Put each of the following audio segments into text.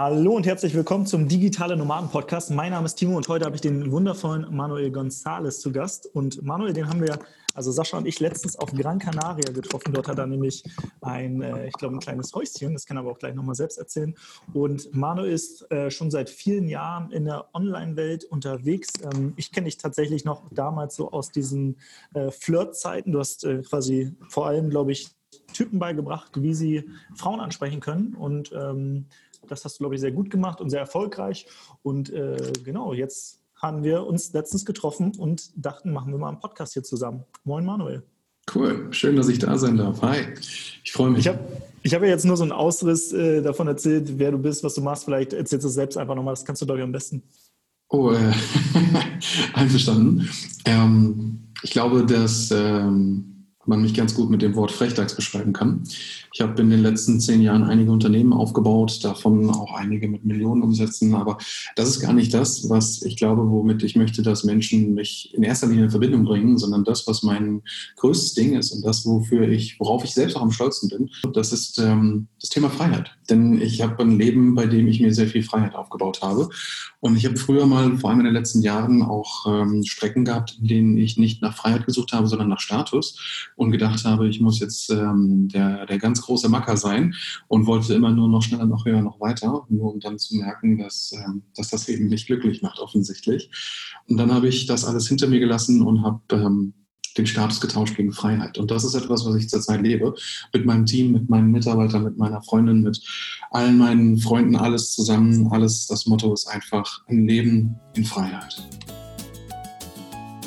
Hallo und herzlich willkommen zum Digitale Nomaden Podcast. Mein Name ist Timo und heute habe ich den wundervollen Manuel González zu Gast. Und Manuel, den haben wir, also Sascha und ich, letztens auf Gran Canaria getroffen. Dort hat er nämlich ein, äh, ich glaube, ein kleines Häuschen. Das kann er aber auch gleich nochmal selbst erzählen. Und Manuel ist äh, schon seit vielen Jahren in der Online-Welt unterwegs. Ähm, ich kenne dich tatsächlich noch damals so aus diesen äh, Flirt-Zeiten. Du hast quasi vor allem, glaube ich, Typen beigebracht, wie sie Frauen ansprechen können. Und ähm, das hast du, glaube ich, sehr gut gemacht und sehr erfolgreich. Und äh, genau, jetzt haben wir uns letztens getroffen und dachten, machen wir mal einen Podcast hier zusammen. Moin, Manuel. Cool, schön, dass ich da sein darf. Hi, ich freue mich. Ich habe ich hab ja jetzt nur so einen Ausriss äh, davon erzählt, wer du bist, was du machst. Vielleicht erzählst du es selbst einfach nochmal, das kannst du, glaube ich, am besten. Oh, äh, einverstanden. Ähm, ich glaube, dass ähm, man mich ganz gut mit dem Wort Frechdachs beschreiben kann. Ich habe in den letzten zehn Jahren einige Unternehmen aufgebaut, davon auch einige mit Millionen Umsätzen. Aber das ist gar nicht das, was ich glaube, womit ich möchte, dass Menschen mich in erster Linie in Verbindung bringen, sondern das, was mein größtes Ding ist und das, wofür ich, worauf ich selbst auch am stolzen bin, das ist ähm, das Thema Freiheit. Denn ich habe ein Leben, bei dem ich mir sehr viel Freiheit aufgebaut habe. Und ich habe früher mal, vor allem in den letzten Jahren, auch ähm, Strecken gehabt, in denen ich nicht nach Freiheit gesucht habe, sondern nach Status und gedacht habe, ich muss jetzt ähm, der, der ganz große Macker sein und wollte immer nur noch schneller, noch höher, noch weiter, nur um dann zu merken, dass, ähm, dass das eben nicht glücklich macht, offensichtlich. Und dann habe ich das alles hinter mir gelassen und habe ähm, den Status getauscht gegen Freiheit. Und das ist etwas, was ich zurzeit lebe. Mit meinem Team, mit meinen Mitarbeitern, mit meiner Freundin, mit allen meinen Freunden, alles zusammen. Alles, das Motto ist einfach ein Leben in Freiheit.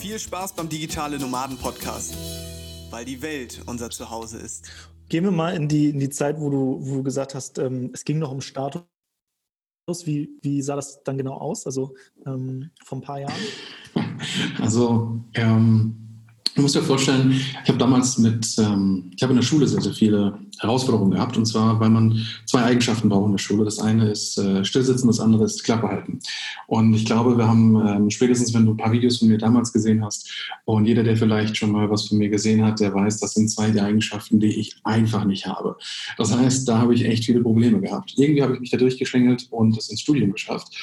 Viel Spaß beim Digitale Nomaden Podcast, weil die Welt unser Zuhause ist. Gehen wir mal in die, in die Zeit, wo du, wo du gesagt hast, ähm, es ging noch um Status. Wie, wie sah das dann genau aus? Also ähm, vor ein paar Jahren? Also ähm, Du musst dir vorstellen, ich habe damals mit, ähm, ich habe in der Schule sehr, sehr viele Herausforderungen gehabt. Und zwar, weil man zwei Eigenschaften braucht in der Schule. Das eine ist äh, Stillsitzen, das andere ist Klappe halten. Und ich glaube, wir haben ähm, spätestens, wenn du ein paar Videos von mir damals gesehen hast und jeder, der vielleicht schon mal was von mir gesehen hat, der weiß, das sind zwei die Eigenschaften, die ich einfach nicht habe. Das heißt, da habe ich echt viele Probleme gehabt. Irgendwie habe ich mich da durchgeschlängelt und es ins Studium geschafft.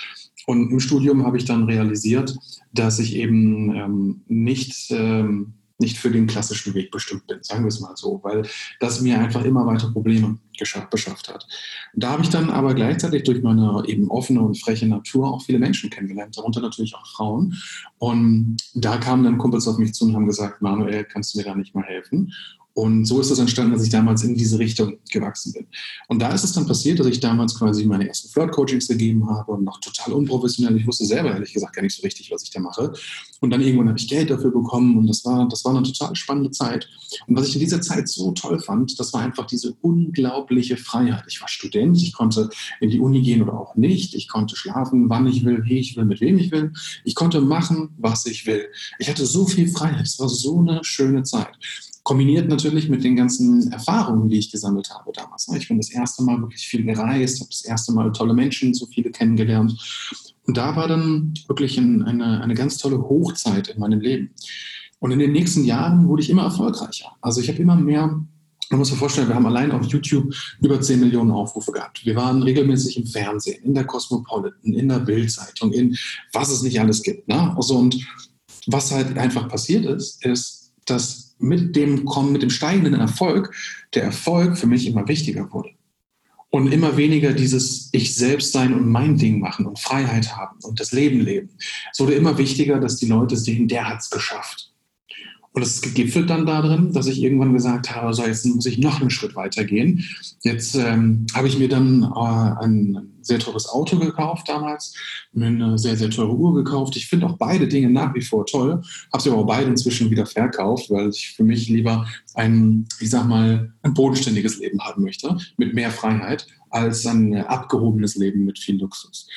Und im Studium habe ich dann realisiert, dass ich eben ähm, nicht ähm, nicht für den klassischen Weg bestimmt bin, sagen wir es mal so, weil das mir einfach immer weiter Probleme geschafft, beschafft hat. Und da habe ich dann aber gleichzeitig durch meine eben offene und freche Natur auch viele Menschen kennengelernt, darunter natürlich auch Frauen. Und da kamen dann Kumpels auf mich zu und haben gesagt, Manuel, kannst du mir da nicht mal helfen? Und so ist es entstanden, dass ich damals in diese Richtung gewachsen bin. Und da ist es dann passiert, dass ich damals quasi meine ersten Flirt-Coachings gegeben habe und noch total unprofessionell. Ich wusste selber ehrlich gesagt gar nicht so richtig, was ich da mache. Und dann irgendwann habe ich Geld dafür bekommen und das war, das war eine total spannende Zeit. Und was ich in dieser Zeit so toll fand, das war einfach diese unglaubliche Freiheit. Ich war Student, ich konnte in die Uni gehen oder auch nicht. Ich konnte schlafen, wann ich will, wie ich will, mit wem ich will. Ich konnte machen, was ich will. Ich hatte so viel Freiheit. Es war so eine schöne Zeit. Kombiniert natürlich mit den ganzen Erfahrungen, die ich gesammelt habe damals. Ich bin das erste Mal wirklich viel gereist, habe das erste Mal tolle Menschen, so viele kennengelernt. Und da war dann wirklich eine, eine ganz tolle Hochzeit in meinem Leben. Und in den nächsten Jahren wurde ich immer erfolgreicher. Also ich habe immer mehr man muss sich vorstellen, wir haben allein auf YouTube über 10 Millionen Aufrufe gehabt. Wir waren regelmäßig im Fernsehen, in der Cosmopolitan, in der Bildzeitung, in was es nicht alles gibt. Ne? Also und was halt einfach passiert ist, ist, dass mit dem Kommen, mit dem steigenden Erfolg, der Erfolg für mich immer wichtiger wurde. Und immer weniger dieses Ich selbst sein und mein Ding machen und Freiheit haben und das Leben leben. Es wurde immer wichtiger, dass die Leute sehen, der hat es geschafft. Und es ist gegipfelt dann darin, dass ich irgendwann gesagt habe, so jetzt muss ich noch einen Schritt weiter gehen. Jetzt ähm, habe ich mir dann äh, ein sehr teures Auto gekauft damals, mir eine sehr, sehr teure Uhr gekauft. Ich finde auch beide Dinge nach wie vor toll, habe sie aber auch beide inzwischen wieder verkauft, weil ich für mich lieber ein, ich sag mal, ein bodenständiges Leben haben möchte, mit mehr Freiheit, als ein abgehobenes Leben mit viel Luxus.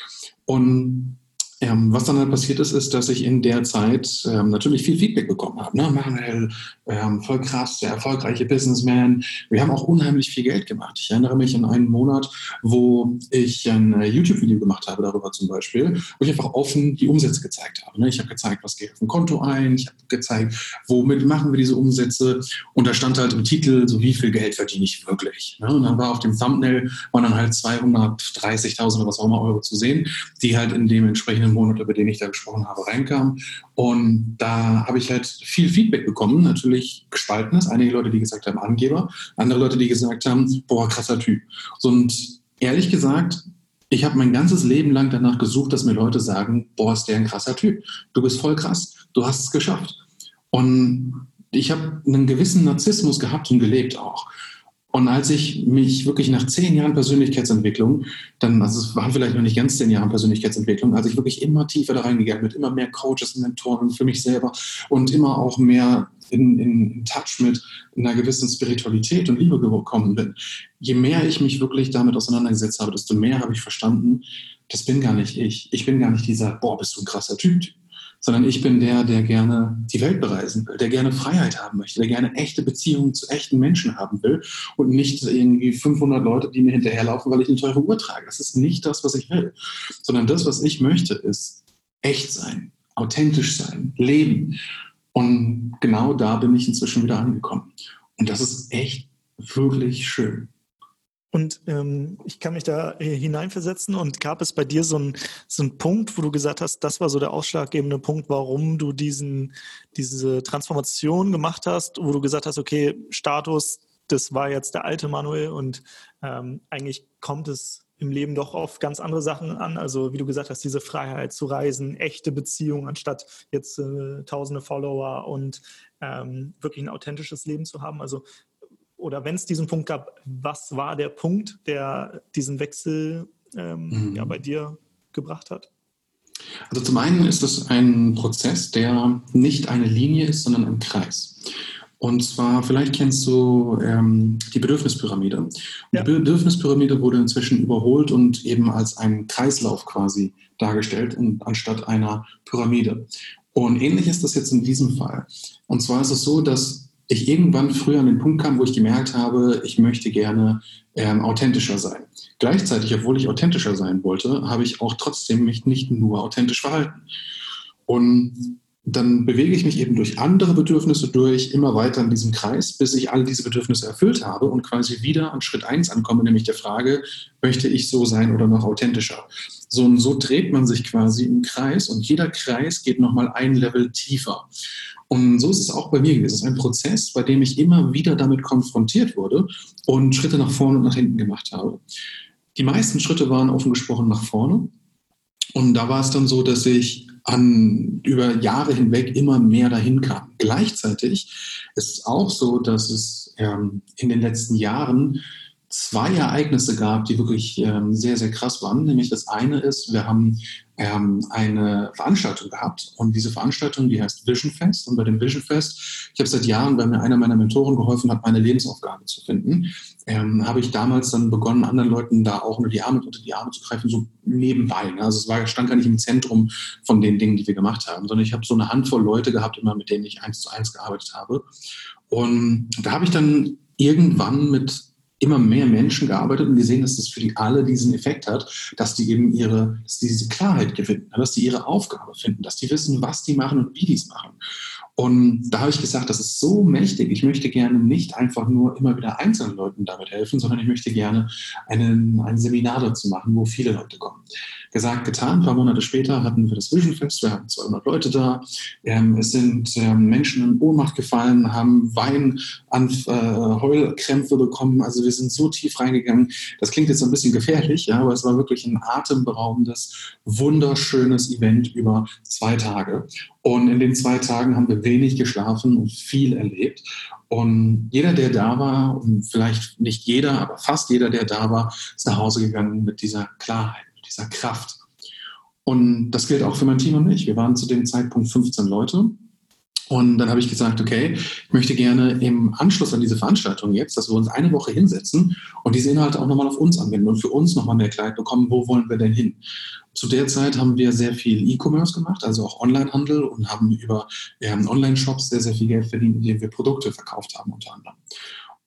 Und ähm, was dann halt passiert ist, ist, dass ich in der Zeit ähm, natürlich viel Feedback bekommen habe. Ne? Manuel, ähm, voll krass, der erfolgreiche Businessman. Wir haben auch unheimlich viel Geld gemacht. Ich erinnere mich an einen Monat, wo ich ein äh, YouTube-Video gemacht habe darüber zum Beispiel, wo ich einfach offen die Umsätze gezeigt habe. Ne? Ich habe gezeigt, was geht auf dem Konto ein. Ich habe gezeigt, womit machen wir diese Umsätze. Und da stand halt im Titel, so wie viel Geld verdiene ich wirklich. Ne? Und dann war auf dem Thumbnail, waren dann halt 230.000 oder was auch immer Euro zu sehen, die halt in dem entsprechenden Monat, über den ich da gesprochen habe, reinkam. Und da habe ich halt viel Feedback bekommen, natürlich gespaltenes. Einige Leute, die gesagt haben, Angeber, andere Leute, die gesagt haben, boah, krasser Typ. Und ehrlich gesagt, ich habe mein ganzes Leben lang danach gesucht, dass mir Leute sagen, boah, ist der ein krasser Typ. Du bist voll krass, du hast es geschafft. Und ich habe einen gewissen Narzissmus gehabt und gelebt auch. Und als ich mich wirklich nach zehn Jahren Persönlichkeitsentwicklung, dann, also es waren vielleicht noch nicht ganz zehn Jahre Persönlichkeitsentwicklung, als ich wirklich immer tiefer da reingegangen bin, immer mehr Coaches und Mentoren für mich selber und immer auch mehr in, in, in Touch mit einer gewissen Spiritualität und Liebe gekommen bin, je mehr ich mich wirklich damit auseinandergesetzt habe, desto mehr habe ich verstanden, das bin gar nicht ich. Ich bin gar nicht dieser, boah, bist du ein krasser Typ sondern ich bin der, der gerne die Welt bereisen will, der gerne Freiheit haben möchte, der gerne echte Beziehungen zu echten Menschen haben will und nicht irgendwie 500 Leute, die mir hinterherlaufen, weil ich eine teure Uhr trage. Das ist nicht das, was ich will, sondern das, was ich möchte, ist echt sein, authentisch sein, leben. Und genau da bin ich inzwischen wieder angekommen. Und das ist echt wirklich schön. Und ähm, ich kann mich da hineinversetzen. Und gab es bei dir so einen so Punkt, wo du gesagt hast, das war so der ausschlaggebende Punkt, warum du diesen, diese Transformation gemacht hast, wo du gesagt hast, okay, Status, das war jetzt der alte Manuel und ähm, eigentlich kommt es im Leben doch auf ganz andere Sachen an. Also wie du gesagt hast, diese Freiheit zu reisen, echte Beziehungen, anstatt jetzt äh, tausende Follower und ähm, wirklich ein authentisches Leben zu haben. Also oder wenn es diesen Punkt gab, was war der Punkt, der diesen Wechsel ähm, mhm. ja, bei dir gebracht hat? Also zum einen ist es ein Prozess, der nicht eine Linie ist, sondern ein Kreis. Und zwar, vielleicht kennst du ähm, die Bedürfnispyramide. Ja. Die Bedürfnispyramide wurde inzwischen überholt und eben als ein Kreislauf quasi dargestellt, und, anstatt einer Pyramide. Und ähnlich ist das jetzt in diesem Fall. Und zwar ist es so, dass ich irgendwann früher an den Punkt kam, wo ich gemerkt habe, ich möchte gerne ähm, authentischer sein. Gleichzeitig, obwohl ich authentischer sein wollte, habe ich auch trotzdem mich nicht nur authentisch verhalten. Und dann bewege ich mich eben durch andere Bedürfnisse durch, immer weiter in diesem Kreis, bis ich all diese Bedürfnisse erfüllt habe und quasi wieder an Schritt 1 ankomme, nämlich der Frage, möchte ich so sein oder noch authentischer? So und so dreht man sich quasi im Kreis und jeder Kreis geht nochmal ein Level tiefer. Und so ist es auch bei mir gewesen. Es ist ein Prozess, bei dem ich immer wieder damit konfrontiert wurde und Schritte nach vorne und nach hinten gemacht habe. Die meisten Schritte waren offen gesprochen nach vorne. Und da war es dann so, dass ich an, über Jahre hinweg immer mehr dahin kam. Gleichzeitig ist es auch so, dass es ähm, in den letzten Jahren zwei Ereignisse gab, die wirklich ähm, sehr, sehr krass waren. Nämlich das eine ist, wir haben ähm, eine Veranstaltung gehabt und diese Veranstaltung, die heißt Vision Fest. Und bei dem Vision Fest, ich habe seit Jahren, weil mir einer meiner Mentoren geholfen hat, meine Lebensaufgabe zu finden, ähm, habe ich damals dann begonnen, anderen Leuten da auch unter die Arme, unter die Arme zu greifen, so nebenbei. Ne? Also es war, stand gar nicht im Zentrum von den Dingen, die wir gemacht haben, sondern ich habe so eine Handvoll Leute gehabt, immer mit denen ich eins zu eins gearbeitet habe. Und da habe ich dann irgendwann mit immer mehr Menschen gearbeitet und gesehen, dass das für die alle diesen Effekt hat, dass die eben ihre, dass die diese Klarheit gewinnen, dass die ihre Aufgabe finden, dass die wissen, was die machen und wie die es machen. Und da habe ich gesagt, das ist so mächtig. Ich möchte gerne nicht einfach nur immer wieder einzelnen Leuten damit helfen, sondern ich möchte gerne einen, ein Seminar dazu machen, wo viele Leute kommen. Gesagt, getan. Ein paar Monate später hatten wir das Vision Fest. Wir hatten 200 Leute da. Ähm, es sind ähm, Menschen in Ohnmacht gefallen, haben Wein an äh, Heulkrämpfe bekommen. Also wir sind so tief reingegangen. Das klingt jetzt ein bisschen gefährlich, ja, aber es war wirklich ein atemberaubendes, wunderschönes Event über zwei Tage. Und in den zwei Tagen haben wir wenig geschlafen und viel erlebt. Und jeder, der da war, und vielleicht nicht jeder, aber fast jeder, der da war, ist nach Hause gegangen mit dieser Klarheit, dieser Kraft. Und das gilt auch für mein Team und mich. Wir waren zu dem Zeitpunkt 15 Leute. Und dann habe ich gesagt, okay, ich möchte gerne im Anschluss an diese Veranstaltung jetzt, dass wir uns eine Woche hinsetzen und diese Inhalte auch nochmal auf uns anwenden und für uns nochmal mehr Klarheit bekommen, wo wollen wir denn hin? Zu der Zeit haben wir sehr viel E-Commerce gemacht, also auch Onlinehandel und haben über ähm, Online-Shops sehr, sehr viel Geld verdient, indem wir Produkte verkauft haben unter anderem.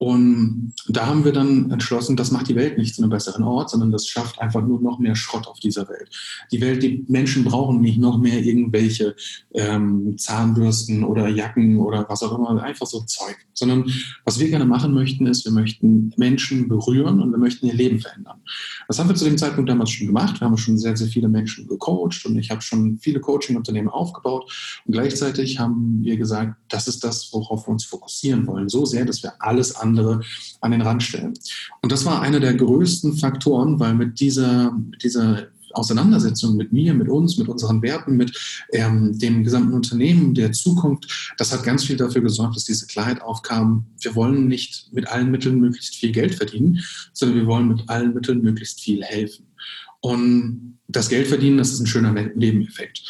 Und da haben wir dann entschlossen, das macht die Welt nicht zu einem besseren Ort, sondern das schafft einfach nur noch mehr Schrott auf dieser Welt. Die Welt, die Menschen brauchen nicht noch mehr irgendwelche ähm, Zahnbürsten oder Jacken oder was auch immer, einfach so Zeug. Sondern was wir gerne machen möchten, ist, wir möchten Menschen berühren und wir möchten ihr Leben verändern. Das haben wir zu dem Zeitpunkt damals schon gemacht. Wir haben schon sehr, sehr viele Menschen gecoacht und ich habe schon viele Coaching-Unternehmen aufgebaut. Und gleichzeitig haben wir gesagt, das ist das, worauf wir uns fokussieren wollen. So sehr, dass wir alles andere andere an den Rand stellen. Und das war einer der größten Faktoren, weil mit dieser, mit dieser Auseinandersetzung mit mir, mit uns, mit unseren Werten, mit ähm, dem gesamten Unternehmen der Zukunft, das hat ganz viel dafür gesorgt, dass diese Klarheit aufkam. Wir wollen nicht mit allen Mitteln möglichst viel Geld verdienen, sondern wir wollen mit allen Mitteln möglichst viel helfen. Und das Geld verdienen, das ist ein schöner Nebeneffekt.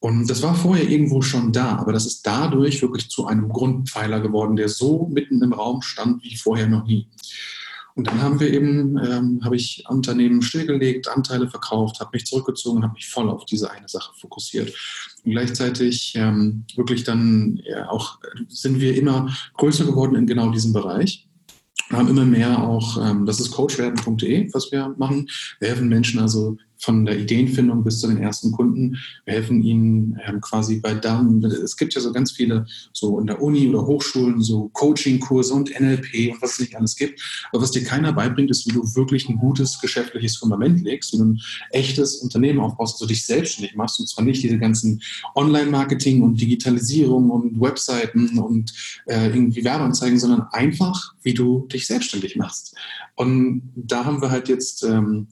Und das war vorher irgendwo schon da, aber das ist dadurch wirklich zu einem Grundpfeiler geworden, der so mitten im Raum stand wie vorher noch nie. Und dann haben wir eben, ähm, habe ich Unternehmen stillgelegt, Anteile verkauft, habe mich zurückgezogen, habe mich voll auf diese eine Sache fokussiert. Und gleichzeitig ähm, wirklich dann ja, auch sind wir immer größer geworden in genau diesem Bereich haben immer mehr auch, ähm, das ist coachwerden.de, was wir machen. Wir helfen Menschen also von der Ideenfindung bis zu den ersten Kunden. Wir helfen ihnen ähm, quasi bei dann, es gibt ja so ganz viele, so in der Uni oder Hochschulen, so Coaching-Kurse und NLP und was es nicht alles gibt. Aber was dir keiner beibringt, ist, wie du wirklich ein gutes geschäftliches Fundament legst, du ein echtes Unternehmen aufbaust, also dich selbstständig machst und zwar nicht diese ganzen Online-Marketing und Digitalisierung und Webseiten und äh, irgendwie Werbeanzeigen, sondern einfach, wie du dich selbstständig machst. Und da haben wir halt jetzt ähm,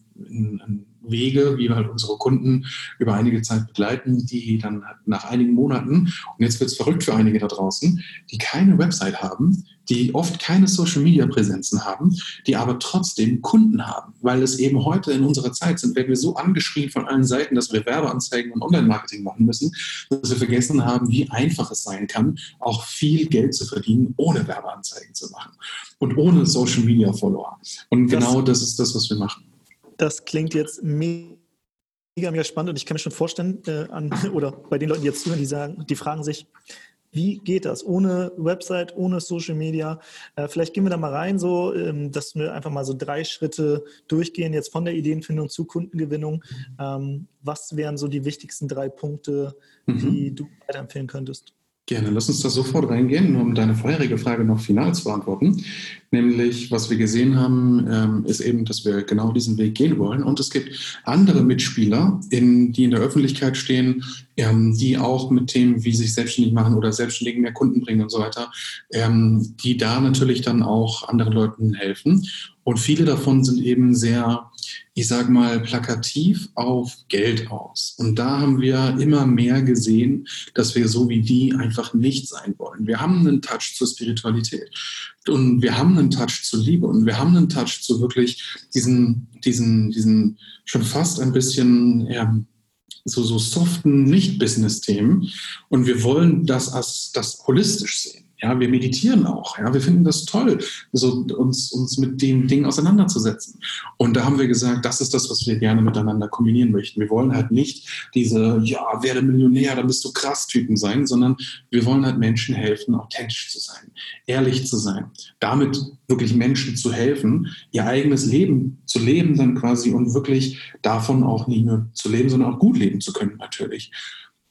Wege, wie wir halt unsere Kunden über einige Zeit begleiten, die dann nach einigen Monaten, und jetzt wird es verrückt für einige da draußen, die keine Website haben, die oft keine Social-Media-Präsenzen haben, die aber trotzdem Kunden haben. Weil es eben heute in unserer Zeit sind, werden wir so angeschrien von allen Seiten, dass wir Werbeanzeigen und Online-Marketing machen müssen, dass wir vergessen haben, wie einfach es sein kann, auch viel Geld zu verdienen, ohne Werbeanzeigen zu machen und ohne Social-Media-Follower. Und genau das, das ist das, was wir machen. Das klingt jetzt mega, mega spannend und ich kann mir schon vorstellen, äh, an, oder bei den Leuten, die jetzt zuhören, die sagen, die fragen sich, wie geht das ohne Website, ohne Social Media? Äh, vielleicht gehen wir da mal rein, so, ähm, dass wir einfach mal so drei Schritte durchgehen, jetzt von der Ideenfindung zu Kundengewinnung. Ähm, was wären so die wichtigsten drei Punkte, die mhm. du weiterempfehlen könntest? Gerne, lass uns da sofort reingehen, um deine vorherige Frage noch final zu beantworten. Nämlich, was wir gesehen haben, ähm, ist eben, dass wir genau diesen Weg gehen wollen. Und es gibt andere Mitspieler, in, die in der Öffentlichkeit stehen, ähm, die auch mit Themen wie sich selbstständig machen oder selbstständigen mehr Kunden bringen und so weiter, ähm, die da natürlich dann auch anderen Leuten helfen. Und viele davon sind eben sehr ich sage mal, plakativ auf Geld aus. Und da haben wir immer mehr gesehen, dass wir so wie die einfach nicht sein wollen. Wir haben einen Touch zur Spiritualität und wir haben einen Touch zur Liebe und wir haben einen Touch zu wirklich diesen, diesen, diesen schon fast ein bisschen ja, so, so soften Nicht-Business-Themen. Und wir wollen das als das holistisch sehen. Ja, wir meditieren auch. Ja, wir finden das toll, so uns, uns mit den Dingen auseinanderzusetzen. Und da haben wir gesagt, das ist das, was wir gerne miteinander kombinieren möchten. Wir wollen halt nicht diese, ja, werde Millionär, dann bist du krass Typen sein, sondern wir wollen halt Menschen helfen, authentisch zu sein, ehrlich zu sein, damit wirklich Menschen zu helfen, ihr eigenes Leben zu leben dann quasi und wirklich davon auch nicht nur zu leben, sondern auch gut leben zu können natürlich.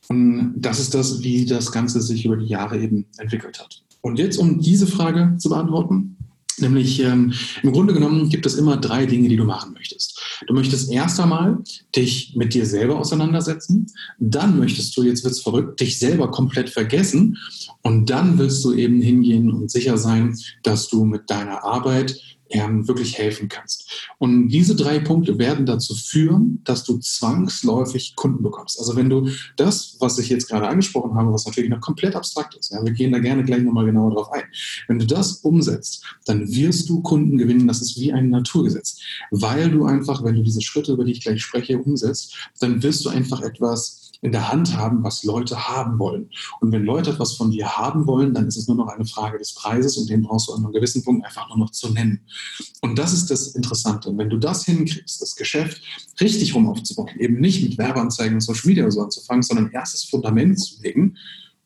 Und das ist das, wie das Ganze sich über die Jahre eben entwickelt hat. Und jetzt, um diese Frage zu beantworten, Nämlich ähm, im Grunde genommen gibt es immer drei Dinge, die du machen möchtest. Du möchtest erst einmal dich mit dir selber auseinandersetzen, dann möchtest du, jetzt wird es verrückt, dich selber komplett vergessen und dann willst du eben hingehen und sicher sein, dass du mit deiner Arbeit ähm, wirklich helfen kannst. Und diese drei Punkte werden dazu führen, dass du zwangsläufig Kunden bekommst. Also wenn du das, was ich jetzt gerade angesprochen habe, was natürlich noch komplett abstrakt ist, ja, wir gehen da gerne gleich nochmal genauer drauf ein, wenn du das umsetzt, dann wirst du Kunden gewinnen. Das ist wie ein Naturgesetz, weil du einfach, wenn du diese Schritte, über die ich gleich spreche, umsetzt, dann wirst du einfach etwas in der Hand haben, was Leute haben wollen. Und wenn Leute etwas von dir haben wollen, dann ist es nur noch eine Frage des Preises und den brauchst du an einem gewissen Punkt einfach nur noch zu nennen. Und das ist das Interessante. Wenn du das hinkriegst, das Geschäft richtig rum aufzubauen, eben nicht mit Werbeanzeigen und Social Media so anzufangen, sondern erstes Fundament zu legen,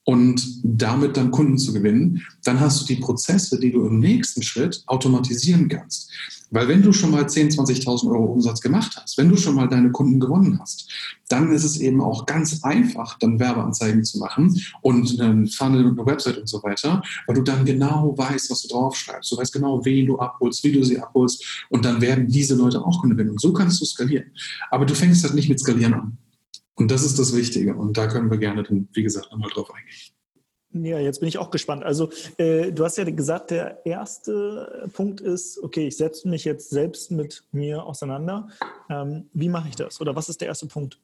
und damit dann Kunden zu gewinnen, dann hast du die Prozesse, die du im nächsten Schritt automatisieren kannst. Weil wenn du schon mal 10.000, 20.000 Euro Umsatz gemacht hast, wenn du schon mal deine Kunden gewonnen hast, dann ist es eben auch ganz einfach, dann Werbeanzeigen zu machen und einen Funnel und eine Website und so weiter, weil du dann genau weißt, was du draufschreibst. Du weißt genau, wen du abholst, wie du sie abholst und dann werden diese Leute auch Kunden gewinnen. Und so kannst du skalieren. Aber du fängst halt nicht mit Skalieren an. Und das ist das Wichtige. Und da können wir gerne, dann, wie gesagt, nochmal drauf eingehen. Ja, jetzt bin ich auch gespannt. Also äh, du hast ja gesagt, der erste Punkt ist, okay, ich setze mich jetzt selbst mit mir auseinander. Ähm, wie mache ich das? Oder was ist der erste Punkt?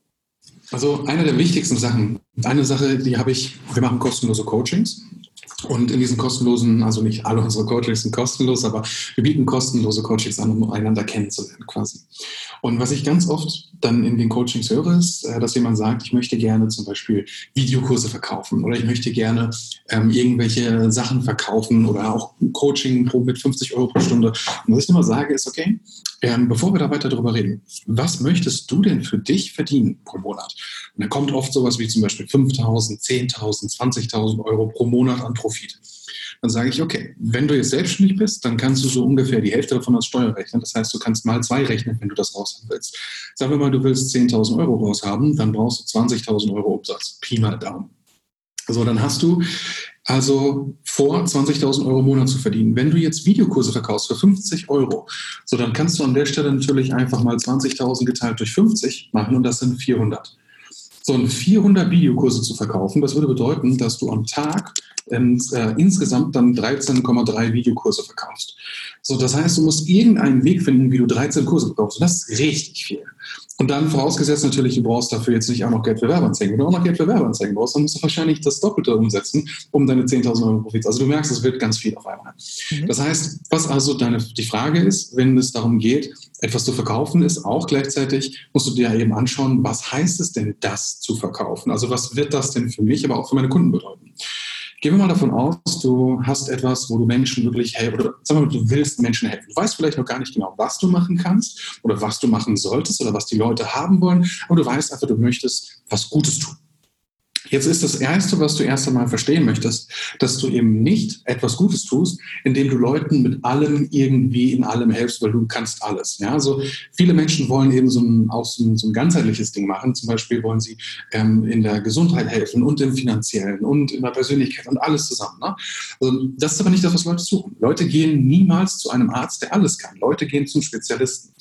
Also eine der wichtigsten Sachen, eine Sache, die habe ich, wir machen kostenlose Coachings. Und in diesen kostenlosen, also nicht alle unsere Coachings sind kostenlos, aber wir bieten kostenlose Coachings an, um einander kennenzulernen quasi. Und was ich ganz oft dann in den Coachings höre, ist, äh, dass jemand sagt, ich möchte gerne zum Beispiel Videokurse verkaufen oder ich möchte gerne ähm, irgendwelche Sachen verkaufen oder auch Coaching mit 50 Euro pro Stunde. Und was ich immer sage, ist, okay, ähm, bevor wir da weiter drüber reden, was möchtest du denn für dich verdienen pro Monat? Und dann kommt oft sowas wie zum Beispiel 5.000, 10.000, 20.000 Euro pro Monat an Profit. Dann sage ich, okay, wenn du jetzt selbstständig bist, dann kannst du so ungefähr die Hälfte davon als Steuer rechnen. Das heißt, du kannst mal zwei rechnen, wenn du das raushaben willst. Sagen wir mal, du willst 10.000 Euro raushaben, dann brauchst du 20.000 Euro Umsatz. Pi mal Daumen. So, dann hast du also vor 20.000 Euro im Monat zu verdienen. Wenn du jetzt Videokurse verkaufst für 50 Euro, so dann kannst du an der Stelle natürlich einfach mal 20.000 geteilt durch 50 machen und das sind 400. So, und 400 Videokurse zu verkaufen, das würde bedeuten, dass du am Tag ähm, äh, insgesamt dann 13,3 Videokurse verkaufst. So, das heißt, du musst irgendeinen Weg finden, wie du 13 Kurse verkaufst. Und das ist richtig viel. Und dann vorausgesetzt natürlich, du brauchst dafür jetzt nicht auch noch Geld für Werbeanzeigen. Wenn du auch noch Geld für Werbeanzeigen brauchst, dann musst du wahrscheinlich das Doppelte umsetzen, um deine 10.000 Euro Profit. Also du merkst, es wird ganz viel auf einmal. Mhm. Das heißt, was also deine, die Frage ist, wenn es darum geht, etwas zu verkaufen, ist auch gleichzeitig, musst du dir eben anschauen, was heißt es denn, das zu verkaufen? Also was wird das denn für mich, aber auch für meine Kunden bedeuten? Gehen wir mal davon aus, du hast etwas, wo du Menschen wirklich helfen, oder sagen wir mal, du willst Menschen helfen. Du weißt vielleicht noch gar nicht genau, was du machen kannst oder was du machen solltest oder was die Leute haben wollen, aber du weißt einfach, du möchtest was Gutes tun. Jetzt ist das Erste, was du erst einmal verstehen möchtest, dass du eben nicht etwas Gutes tust, indem du Leuten mit allem irgendwie in allem helfst, weil du kannst alles. Ja, also viele Menschen wollen eben so ein, auch so ein, so ein ganzheitliches Ding machen. Zum Beispiel wollen sie ähm, in der Gesundheit helfen und im Finanziellen und in der Persönlichkeit und alles zusammen. Ne? Also das ist aber nicht das, was Leute suchen. Leute gehen niemals zu einem Arzt, der alles kann. Leute gehen zum Spezialisten.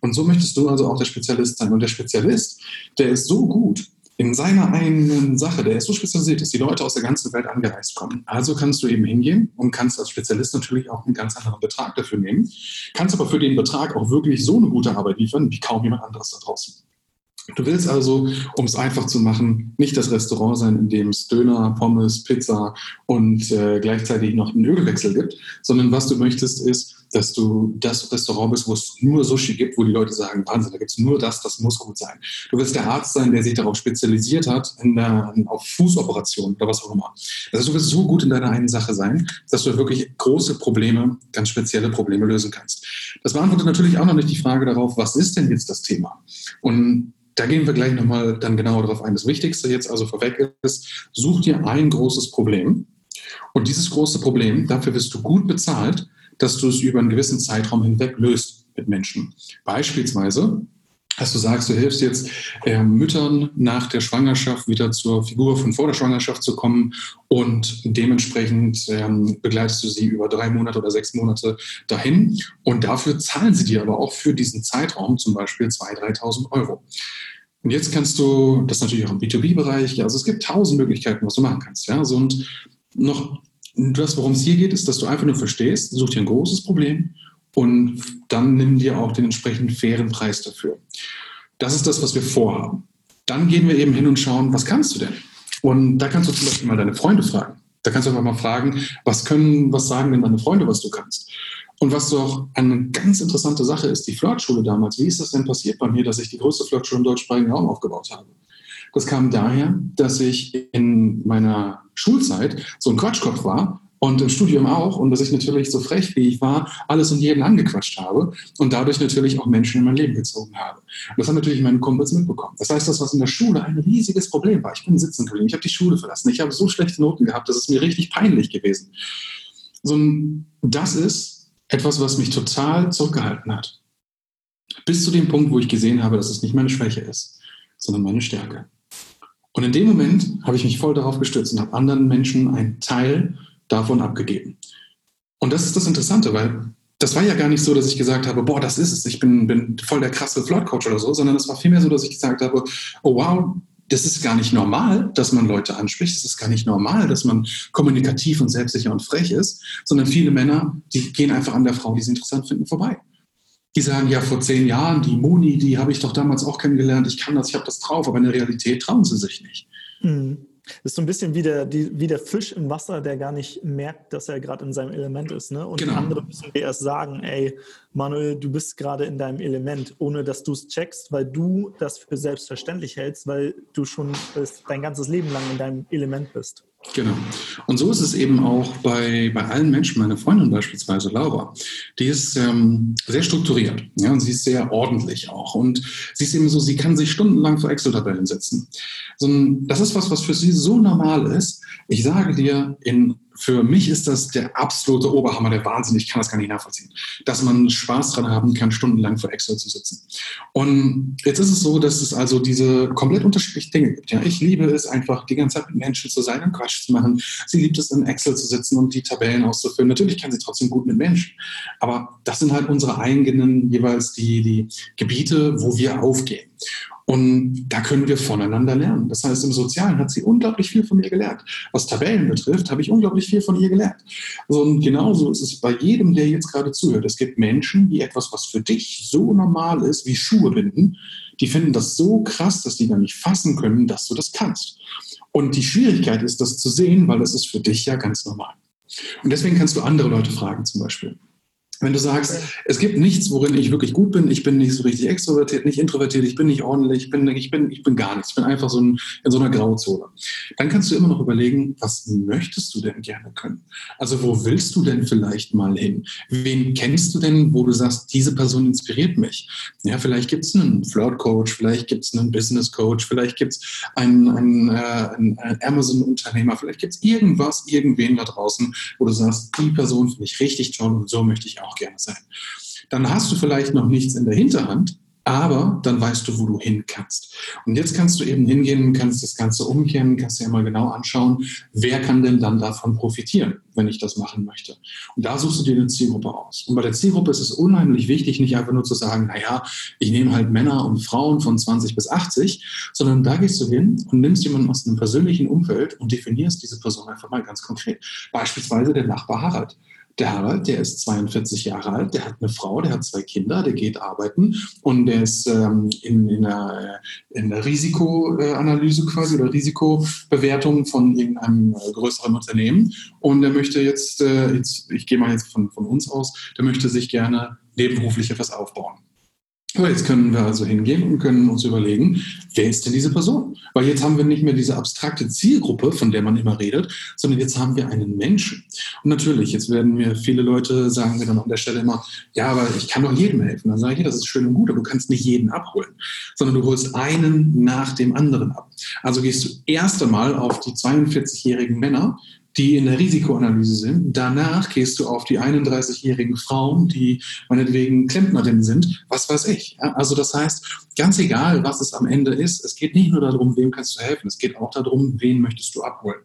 Und so möchtest du also auch der Spezialist sein. Und der Spezialist, der ist so gut, in seiner eigenen Sache, der ist so spezialisiert, dass die Leute aus der ganzen Welt angereist kommen. Also kannst du eben hingehen und kannst als Spezialist natürlich auch einen ganz anderen Betrag dafür nehmen, kannst aber für den Betrag auch wirklich so eine gute Arbeit liefern, wie kaum jemand anderes da draußen. Du willst also, um es einfach zu machen, nicht das Restaurant sein, in dem es Döner, Pommes, Pizza und äh, gleichzeitig noch einen Ölwechsel gibt, sondern was du möchtest ist, dass du das Restaurant bist, wo es nur Sushi gibt, wo die Leute sagen, Wahnsinn, da gibt es nur das, das muss gut sein. Du willst der Arzt sein, der sich darauf spezialisiert hat, der, auf Fußoperationen oder was auch immer. Also du willst so gut in deiner einen Sache sein, dass du wirklich große Probleme, ganz spezielle Probleme lösen kannst. Das beantwortet natürlich auch noch nicht die Frage darauf, was ist denn jetzt das Thema? Und da gehen wir gleich nochmal dann genauer darauf ein. Das Wichtigste jetzt also vorweg ist, such dir ein großes Problem. Und dieses große Problem, dafür wirst du gut bezahlt, dass du es über einen gewissen Zeitraum hinweg löst mit Menschen. Beispielsweise dass du sagst, du hilfst jetzt äh, Müttern nach der Schwangerschaft wieder zur Figur von vor der Schwangerschaft zu kommen und dementsprechend ähm, begleitest du sie über drei Monate oder sechs Monate dahin und dafür zahlen sie dir aber auch für diesen Zeitraum zum Beispiel 2.000, 3.000 Euro. Und jetzt kannst du, das natürlich auch im B2B-Bereich, also es gibt tausend Möglichkeiten, was du machen kannst. Ja? Also und noch das, worum es hier geht, ist, dass du einfach nur verstehst, such dir ein großes Problem und dann nimm dir auch den entsprechend fairen Preis dafür. Das ist das, was wir vorhaben. Dann gehen wir eben hin und schauen, was kannst du denn? Und da kannst du zum Beispiel mal deine Freunde fragen. Da kannst du einfach mal fragen, was können, was sagen denn deine Freunde, was du kannst? Und was doch eine ganz interessante Sache ist, die Flirtschule damals. Wie ist das denn passiert bei mir, dass ich die größte Flirtschule im deutschsprachigen Raum aufgebaut habe? Das kam daher, dass ich in meiner Schulzeit so ein Quatschkopf war und im Studium auch und dass ich natürlich so frech wie ich war, alles und jeden angequatscht habe und dadurch natürlich auch Menschen in mein Leben gezogen habe. Und das haben natürlich meine Kumpels mitbekommen. Das heißt, das, was in der Schule ein riesiges Problem war, ich bin sitzen geblieben, ich habe die Schule verlassen, ich habe so schlechte Noten gehabt, das ist mir richtig peinlich gewesen. So, das ist etwas, was mich total zurückgehalten hat. Bis zu dem Punkt, wo ich gesehen habe, dass es nicht meine Schwäche ist, sondern meine Stärke. Und in dem Moment habe ich mich voll darauf gestützt und habe anderen Menschen einen Teil davon abgegeben. Und das ist das Interessante, weil das war ja gar nicht so, dass ich gesagt habe, boah, das ist es, ich bin, bin voll der krasse Flirt-Coach oder so, sondern es war vielmehr so, dass ich gesagt habe, oh wow, das ist gar nicht normal, dass man Leute anspricht. Es ist gar nicht normal, dass man kommunikativ und selbstsicher und frech ist, sondern viele Männer, die gehen einfach an der Frau, die sie interessant finden, vorbei. Die sagen, ja, vor zehn Jahren, die Moni, die habe ich doch damals auch kennengelernt, ich kann das, ich habe das drauf, aber in der Realität trauen sie sich nicht. Mhm. Das ist so ein bisschen wie der, die, wie der Fisch im Wasser, der gar nicht merkt, dass er gerade in seinem Element ist. Ne? Und genau. andere müssen dir erst sagen, ey, Manuel, du bist gerade in deinem Element, ohne dass du es checkst, weil du das für selbstverständlich hältst, weil du schon dein ganzes Leben lang in deinem Element bist. Genau. Und so ist es eben auch bei, bei allen Menschen. Meine Freundin beispielsweise, Laura, die ist ähm, sehr strukturiert ja, und sie ist sehr ordentlich auch. Und sie ist eben so, sie kann sich stundenlang vor Excel-Tabellen setzen. So, das ist was, was für sie so normal ist. Ich sage dir, in für mich ist das der absolute Oberhammer, der Wahnsinn. Ich kann das gar nicht nachvollziehen, dass man Spaß dran haben kann, stundenlang vor Excel zu sitzen. Und jetzt ist es so, dass es also diese komplett unterschiedlichen Dinge gibt. Ja, ich liebe es einfach, die ganze Zeit mit Menschen zu sein und Quatsch zu machen. Sie liebt es, in Excel zu sitzen und die Tabellen auszufüllen. Natürlich kann sie trotzdem gut mit Menschen. Aber das sind halt unsere eigenen jeweils die, die Gebiete, wo wir aufgehen. Und da können wir voneinander lernen. Das heißt, im Sozialen hat sie unglaublich viel von mir gelernt. Was Tabellen betrifft, habe ich unglaublich viel von ihr gelernt. Und genauso ist es bei jedem, der jetzt gerade zuhört. Es gibt Menschen, die etwas, was für dich so normal ist, wie Schuhe binden, die finden das so krass, dass die gar nicht fassen können, dass du das kannst. Und die Schwierigkeit ist, das zu sehen, weil das ist für dich ja ganz normal. Und deswegen kannst du andere Leute fragen, zum Beispiel. Wenn du sagst, es gibt nichts, worin ich wirklich gut bin, ich bin nicht so richtig extrovertiert, nicht introvertiert, ich bin nicht ordentlich, ich bin, ich bin, ich bin gar nichts, ich bin einfach so ein, in so einer Grauzone. Dann kannst du immer noch überlegen, was möchtest du denn gerne können? Also wo willst du denn vielleicht mal hin? Wen kennst du denn, wo du sagst, diese Person inspiriert mich? Ja, vielleicht gibt es einen Flirt-Coach, vielleicht gibt es einen Business-Coach, vielleicht gibt es einen, einen, äh, einen Amazon-Unternehmer, vielleicht gibt es irgendwas, irgendwen da draußen, wo du sagst, die Person finde ich richtig toll und so möchte ich auch auch gerne sein. Dann hast du vielleicht noch nichts in der Hinterhand, aber dann weißt du, wo du hin kannst. Und jetzt kannst du eben hingehen, kannst das Ganze umkehren, kannst dir mal genau anschauen, wer kann denn dann davon profitieren, wenn ich das machen möchte. Und da suchst du dir eine Zielgruppe aus. Und bei der Zielgruppe ist es unheimlich wichtig, nicht einfach nur zu sagen, naja, ich nehme halt Männer und Frauen von 20 bis 80, sondern da gehst du hin und nimmst jemanden aus einem persönlichen Umfeld und definierst diese Person einfach mal ganz konkret. Beispielsweise der Nachbar Harald. Der Harald, der ist 42 Jahre alt, der hat eine Frau, der hat zwei Kinder, der geht arbeiten und der ist ähm, in, in, einer, in der Risikoanalyse quasi oder Risikobewertung von irgendeinem äh, größeren Unternehmen und der möchte jetzt, äh, jetzt ich gehe mal jetzt von, von uns aus, der möchte sich gerne nebenberuflich etwas aufbauen. Aber jetzt können wir also hingehen und können uns überlegen, wer ist denn diese Person? Weil jetzt haben wir nicht mehr diese abstrakte Zielgruppe, von der man immer redet, sondern jetzt haben wir einen Menschen. Und natürlich, jetzt werden mir viele Leute sagen mir dann an der Stelle immer, ja, aber ich kann doch jedem helfen. Dann sage ich, das ist schön und gut, aber du kannst nicht jeden abholen, sondern du holst einen nach dem anderen ab. Also gehst du erst einmal auf die 42-jährigen Männer, die in der Risikoanalyse sind. Danach gehst du auf die 31-jährigen Frauen, die meinetwegen Klempnerinnen sind, was weiß ich. Also das heißt, ganz egal, was es am Ende ist, es geht nicht nur darum, wem kannst du helfen, es geht auch darum, wen möchtest du abholen.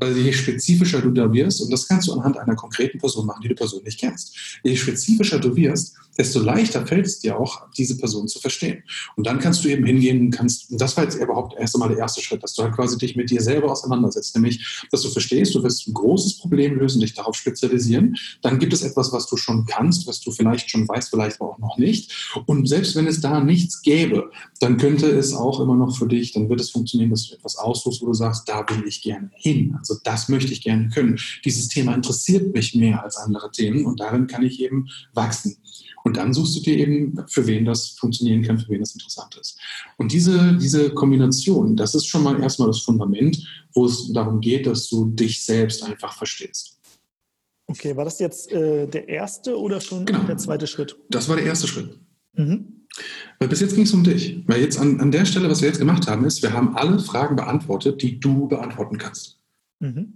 Weil je spezifischer du da wirst, und das kannst du anhand einer konkreten Person machen, die du persönlich kennst, je spezifischer du wirst, desto leichter fällt es dir auch, diese Person zu verstehen. Und dann kannst du eben hingehen und kannst, und das war jetzt überhaupt erst einmal der erste Schritt, dass du halt quasi dich mit dir selber auseinandersetzt, nämlich, dass du verstehst, du wirst ein großes Problem lösen, dich darauf spezialisieren. Dann gibt es etwas, was du schon kannst, was du vielleicht schon weißt, vielleicht aber auch noch nicht. Und selbst wenn es da nichts gäbe, dann könnte es auch immer noch für dich, dann wird es funktionieren, dass du etwas aussuchst, wo du sagst, da will ich gerne hin. Also das möchte ich gerne können. Dieses Thema interessiert mich mehr als andere Themen und darin kann ich eben wachsen. Und dann suchst du dir eben, für wen das funktionieren kann, für wen das interessant ist. Und diese, diese Kombination, das ist schon mal erstmal das Fundament, wo es darum geht, dass du dich selbst einfach verstehst. Okay, war das jetzt äh, der erste oder schon genau. der zweite Schritt? Das war der erste Schritt. Mhm. Weil bis jetzt ging es um dich. Weil jetzt an, an der Stelle, was wir jetzt gemacht haben, ist, wir haben alle Fragen beantwortet, die du beantworten kannst. Mhm.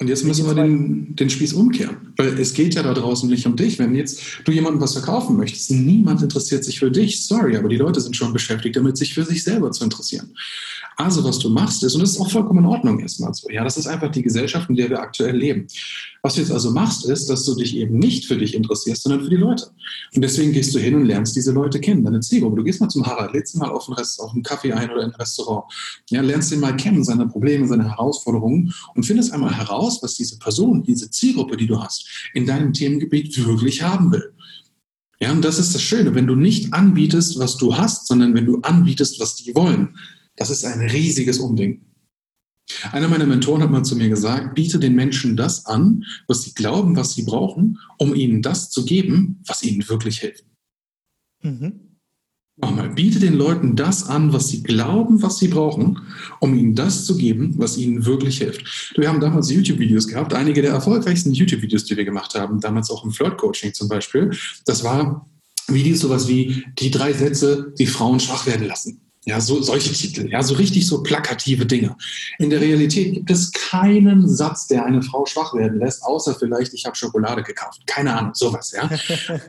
Und jetzt müssen wir den, den Spieß umkehren. Weil es geht ja da draußen nicht um dich. Wenn jetzt du jemandem was verkaufen möchtest, niemand interessiert sich für dich. Sorry, aber die Leute sind schon beschäftigt damit, sich für sich selber zu interessieren. Also was du machst ist, und das ist auch vollkommen in Ordnung erstmal so, ja, das ist einfach die Gesellschaft, in der wir aktuell leben. Was du jetzt also machst, ist, dass du dich eben nicht für dich interessierst, sondern für die Leute. Und deswegen gehst du hin und lernst diese Leute kennen, deine Zielgruppe. Du gehst mal zum Harald, lädst ihn mal auf, ein Rest, auf einen Kaffee ein oder in ein Restaurant. Ja, lernst ihn mal kennen, seine Probleme, seine Herausforderungen und findest einmal heraus, was diese Person, diese Zielgruppe, die du hast, in deinem Themengebiet wirklich haben will. Ja, und das ist das Schöne, wenn du nicht anbietest, was du hast, sondern wenn du anbietest, was die wollen. Das ist ein riesiges Unding. Einer meiner Mentoren hat mal zu mir gesagt, biete den Menschen das an, was sie glauben, was sie brauchen, um ihnen das zu geben, was ihnen wirklich hilft. Mhm. Nochmal, biete den Leuten das an, was sie glauben, was sie brauchen, um ihnen das zu geben, was ihnen wirklich hilft. Wir haben damals YouTube-Videos gehabt, einige der erfolgreichsten YouTube-Videos, die wir gemacht haben, damals auch im Flirt-Coaching zum Beispiel. Das war Videos sowas wie die drei Sätze, die Frauen schwach werden lassen. Ja, so, solche Titel, ja, so richtig so plakative Dinge. In der Realität gibt es keinen Satz, der eine Frau schwach werden lässt, außer vielleicht, ich habe Schokolade gekauft. Keine Ahnung, sowas, ja.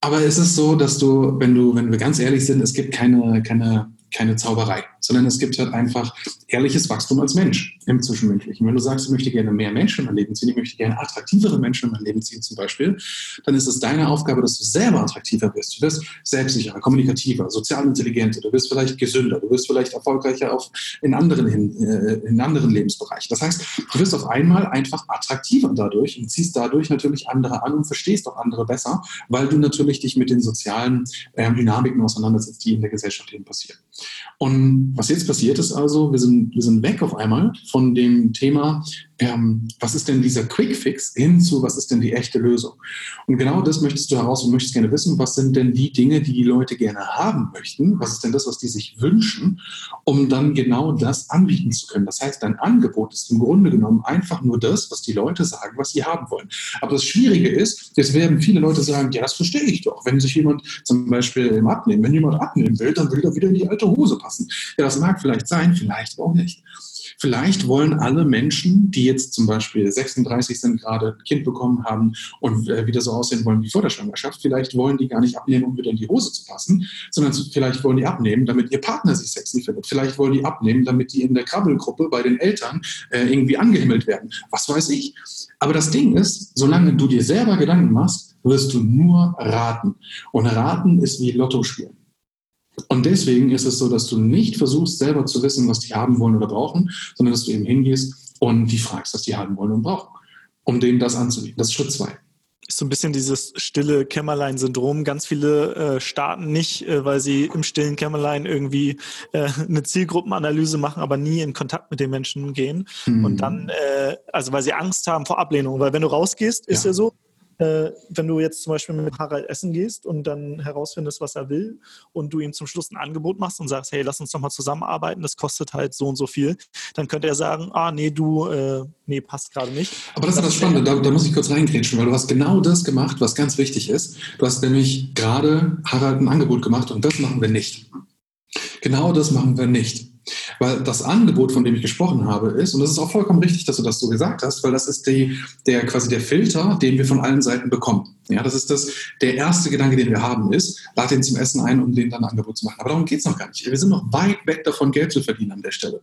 Aber es ist so, dass du, wenn du, wenn wir ganz ehrlich sind, es gibt keine, keine keine Zauberei, sondern es gibt halt einfach ehrliches Wachstum als Mensch im Zwischenmenschlichen. Wenn du sagst, ich möchte gerne mehr Menschen in mein Leben ziehen, ich möchte gerne attraktivere Menschen in mein Leben ziehen zum Beispiel, dann ist es deine Aufgabe, dass du selber attraktiver wirst. Du wirst selbstsicherer, kommunikativer, sozial intelligenter, du wirst vielleicht gesünder, du wirst vielleicht erfolgreicher auch in anderen, äh, in anderen Lebensbereichen. Das heißt, du wirst auf einmal einfach attraktiver dadurch und ziehst dadurch natürlich andere an und verstehst auch andere besser, weil du natürlich dich mit den sozialen ähm, Dynamiken auseinandersetzt, die in der Gesellschaft eben passieren. Und was jetzt passiert ist also, wir sind, wir sind weg auf einmal von dem Thema, ähm, was ist denn dieser Quick Fix hin zu, was ist denn die echte Lösung? Und genau das möchtest du heraus und möchtest gerne wissen, was sind denn die Dinge, die die Leute gerne haben möchten? Was ist denn das, was die sich wünschen, um dann genau das anbieten zu können? Das heißt, dein Angebot ist im Grunde genommen einfach nur das, was die Leute sagen, was sie haben wollen. Aber das Schwierige ist, jetzt werden viele Leute sagen, ja, das verstehe ich doch. Wenn sich jemand zum Beispiel im Abnehmen, wenn jemand abnehmen will, dann will er wieder in die alte Hose passen. Ja, das mag vielleicht sein, vielleicht auch nicht. Vielleicht wollen alle Menschen, die jetzt zum Beispiel 36 sind, gerade ein Kind bekommen haben und äh, wieder so aussehen wollen wie vor der Schwangerschaft, vielleicht wollen die gar nicht abnehmen, um wieder in die Hose zu passen, sondern vielleicht wollen die abnehmen, damit ihr Partner sich sexy findet. Vielleicht wollen die abnehmen, damit die in der Krabbelgruppe bei den Eltern äh, irgendwie angehimmelt werden. Was weiß ich. Aber das Ding ist, solange du dir selber Gedanken machst, wirst du nur raten. Und raten ist wie Lotto spielen. Und deswegen ist es so, dass du nicht versuchst, selber zu wissen, was die haben wollen oder brauchen, sondern dass du eben hingehst und die fragst, was die haben wollen und brauchen, um denen das anzubieten. Das ist Schritt zwei ist so ein bisschen dieses stille Kämmerlein-Syndrom. Ganz viele äh, starten nicht, äh, weil sie im stillen Kämmerlein irgendwie äh, eine Zielgruppenanalyse machen, aber nie in Kontakt mit den Menschen gehen. Mhm. Und dann, äh, also weil sie Angst haben vor Ablehnung. Weil wenn du rausgehst, ist ja, ja so, äh, wenn du jetzt zum Beispiel mit Harald essen gehst und dann herausfindest, was er will und du ihm zum Schluss ein Angebot machst und sagst, hey, lass uns doch mal zusammenarbeiten, das kostet halt so und so viel, dann könnte er sagen, ah, nee, du, äh, nee, passt gerade nicht. Aber das, ist das Spannende, da, da, muss ich kurz reingrätschen, weil du hast genau das gemacht, was ganz wichtig ist. Du hast nämlich gerade Harald ein Angebot gemacht und das machen wir nicht. Genau das machen wir nicht. Weil das Angebot, von dem ich gesprochen habe, ist, und das ist auch vollkommen richtig, dass du das so gesagt hast, weil das ist die, der quasi der Filter, den wir von allen Seiten bekommen. Ja, das ist das, der erste Gedanke, den wir haben, ist, lad den zum Essen ein, um den dann ein Angebot zu machen. Aber darum geht es noch gar nicht. Wir sind noch weit weg davon, Geld zu verdienen an der Stelle.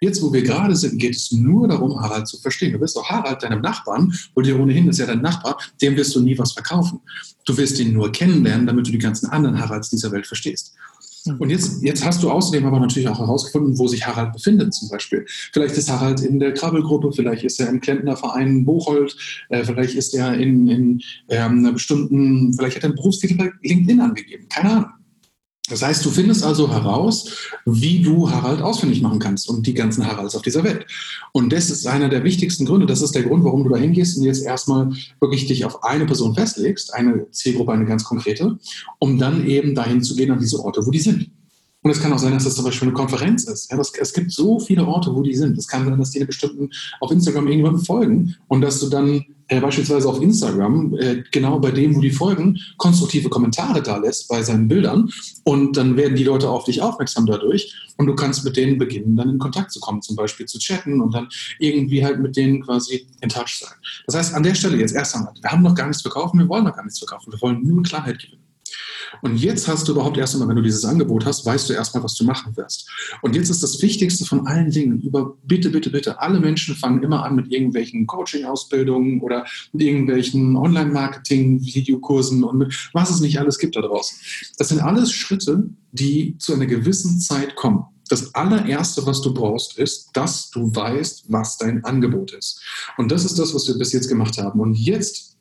Jetzt, wo wir gerade sind, geht es nur darum, Harald zu verstehen. Du wirst auch Harald, deinem Nachbarn, wo dir ohnehin ist ja dein Nachbar, dem wirst du nie was verkaufen. Du wirst ihn nur kennenlernen, damit du die ganzen anderen Haralds dieser Welt verstehst. Und jetzt, jetzt hast du außerdem aber natürlich auch herausgefunden, wo sich Harald befindet zum Beispiel. Vielleicht ist Harald in der Krabbelgruppe, vielleicht ist er im Klempnerverein Bocholt, äh, vielleicht ist er in, in ähm, einer bestimmten, vielleicht hat er einen Berufstitel bei LinkedIn angegeben. Keine Ahnung. Das heißt, du findest also heraus, wie du Harald ausfindig machen kannst und die ganzen Haralds auf dieser Welt. Und das ist einer der wichtigsten Gründe. Das ist der Grund, warum du da hingehst und jetzt erstmal wirklich dich auf eine Person festlegst, eine Zielgruppe, eine ganz konkrete, um dann eben dahin zu gehen an diese Orte, wo die sind. Und es kann auch sein, dass das zum Beispiel eine Konferenz ist. Ja, das, es gibt so viele Orte, wo die sind. Es kann sein, dass die eine bestimmten auf Instagram irgendjemandem folgen und dass du dann äh, beispielsweise auf Instagram, äh, genau bei dem, wo die folgen, konstruktive Kommentare da lässt bei seinen Bildern und dann werden die Leute auf dich aufmerksam dadurch und du kannst mit denen beginnen, dann in Kontakt zu kommen, zum Beispiel zu chatten und dann irgendwie halt mit denen quasi in Touch sein. Das heißt, an der Stelle jetzt erst einmal, wir haben noch gar nichts verkauft, wir wollen noch gar nichts verkaufen, wir wollen nur Klarheit gewinnen. Und jetzt hast du überhaupt erst einmal, wenn du dieses Angebot hast, weißt du erstmal, was du machen wirst. Und jetzt ist das Wichtigste von allen Dingen über, bitte, bitte, bitte, alle Menschen fangen immer an mit irgendwelchen Coaching-Ausbildungen oder mit irgendwelchen Online-Marketing-Videokursen und mit was es nicht alles gibt da draußen. Das sind alles Schritte, die zu einer gewissen Zeit kommen. Das allererste, was du brauchst, ist, dass du weißt, was dein Angebot ist. Und das ist das, was wir bis jetzt gemacht haben. Und jetzt